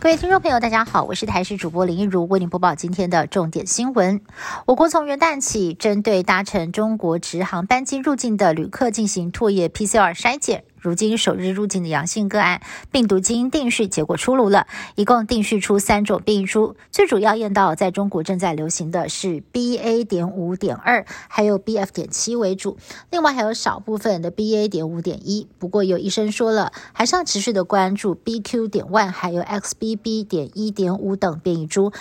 各位听众朋友，大家好，我是台视主播林一如，为您播报今天的重点新闻。我国从元旦起，针对搭乘中国直航班机入境的旅客进行唾液 PCR 筛检。如今首日入境的阳性个案，病毒基因定序结果出炉了，一共定序出三种变异株，最主要验到在中国正在流行的是 BA. 点五点二，还有 BF. 点七为主，另外还有少部分的 BA. 点五点一。不过有医生说了，还是要持续的关注 BQ. 点 one 还有 XBB. 点一点五等变异株。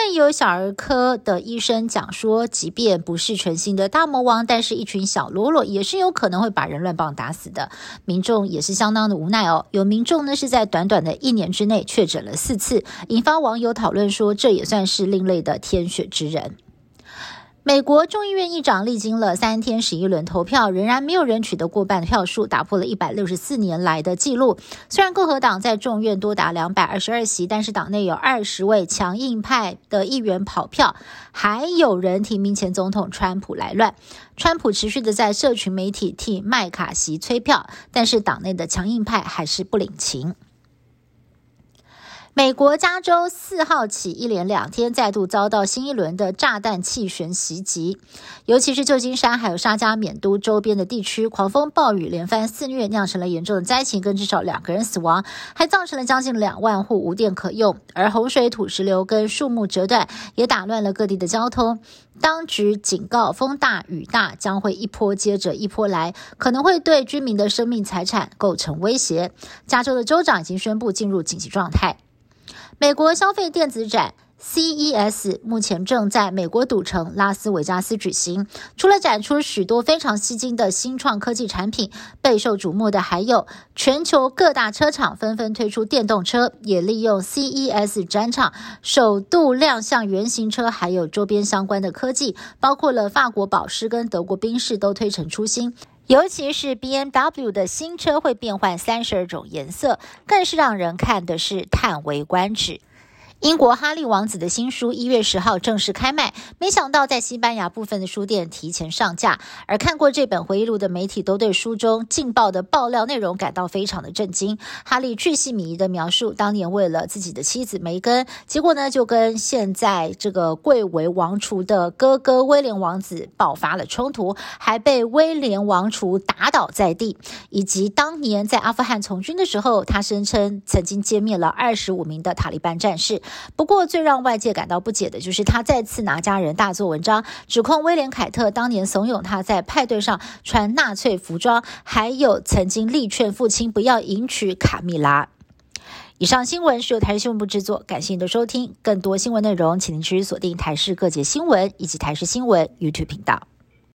更有小儿科的医生讲说，即便不是全新的大魔王，但是一群小喽啰也是有可能会把人乱棒打死的。民众也是相当的无奈哦。有民众呢是在短短的一年之内确诊了四次，引发网友讨论说，这也算是另类的天选之人。美国众议院议长历经了三天十一轮投票，仍然没有人取得过半票数，打破了一百六十四年来的纪录。虽然共和党在众院多达两百二十二席，但是党内有二十位强硬派的议员跑票，还有人提名前总统川普来乱。川普持续的在社群媒体替麦卡锡催票，但是党内的强硬派还是不领情。美国加州四号起一连两天再度遭到新一轮的炸弹气旋袭击，尤其是旧金山还有沙加缅都周边的地区，狂风暴雨连番肆虐，酿成了严重的灾情，跟至少两个人死亡，还造成了将近两万户无电可用。而洪水、土石流跟树木折断，也打乱了各地的交通。当局警告，风大雨大将会一波接着一波来，可能会对居民的生命财产构成威胁。加州的州长已经宣布进入紧急状态。美国消费电子展 CES 目前正在美国赌城拉斯维加斯举行。除了展出许多非常吸睛的新创科技产品，备受瞩目的还有全球各大车厂纷纷推出电动车，也利用 CES 展场首度亮相原型车，还有周边相关的科技，包括了法国保时跟德国宾士都推陈出新。尤其是 B M W 的新车会变换三十二种颜色，更是让人看的是叹为观止。英国哈利王子的新书一月十号正式开卖，没想到在西班牙部分的书店提前上架。而看过这本回忆录的媒体都对书中劲爆的爆料内容感到非常的震惊。哈利巨细靡遗的描述当年为了自己的妻子梅根，结果呢就跟现在这个贵为王储的哥哥威廉王子爆发了冲突，还被威廉王储打倒在地。以及当年在阿富汗从军的时候，他声称曾经歼灭了二十五名的塔利班战士。不过，最让外界感到不解的就是，他再次拿家人大做文章，指控威廉凯特当年怂恿他在派对上穿纳粹服装，还有曾经力劝父亲不要迎娶卡米拉。以上新闻是由台视新闻部制作，感谢您的收听。更多新闻内容，请您持续锁定台视各界新闻以及台视新闻 YouTube 频道。